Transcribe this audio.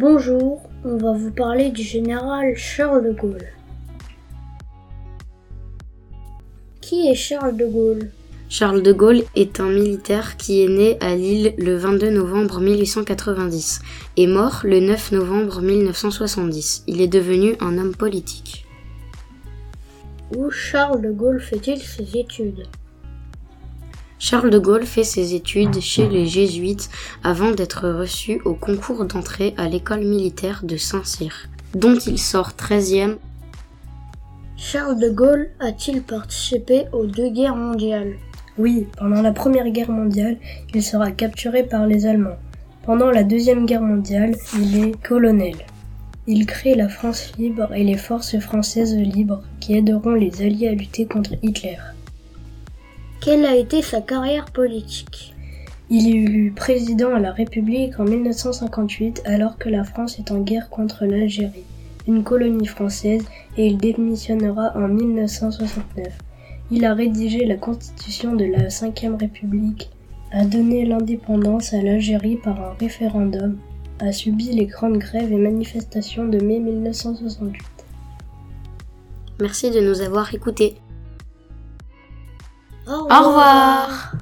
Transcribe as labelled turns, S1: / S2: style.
S1: Bonjour, on va vous parler du général Charles de Gaulle. Qui est Charles de Gaulle?
S2: Charles de Gaulle est un militaire qui est né à Lille le 22 novembre 1890 et mort le 9 novembre 1970. Il est devenu un homme politique.
S1: Où Charles de Gaulle fait-il ses études?
S2: Charles de Gaulle fait ses études chez les Jésuites avant d'être reçu au concours d'entrée à l'école militaire de Saint-Cyr, dont il sort 13e.
S1: Charles de Gaulle a-t-il participé aux deux guerres mondiales?
S3: Oui, pendant la Première Guerre mondiale, il sera capturé par les Allemands. Pendant la Deuxième Guerre mondiale, il est colonel. Il crée la France libre et les forces françaises libres qui aideront les Alliés à lutter contre Hitler.
S1: Quelle a été sa carrière politique?
S3: Il est élu président à la République en 1958 alors que la France est en guerre contre l'Algérie, une colonie française, et il démissionnera en 1969. Il a rédigé la constitution de la Ve République, a donné l'indépendance à l'Algérie par un référendum, a subi les grandes grèves et manifestations de mai 1968.
S2: Merci de nous avoir écoutés.
S1: Au
S2: Au revoir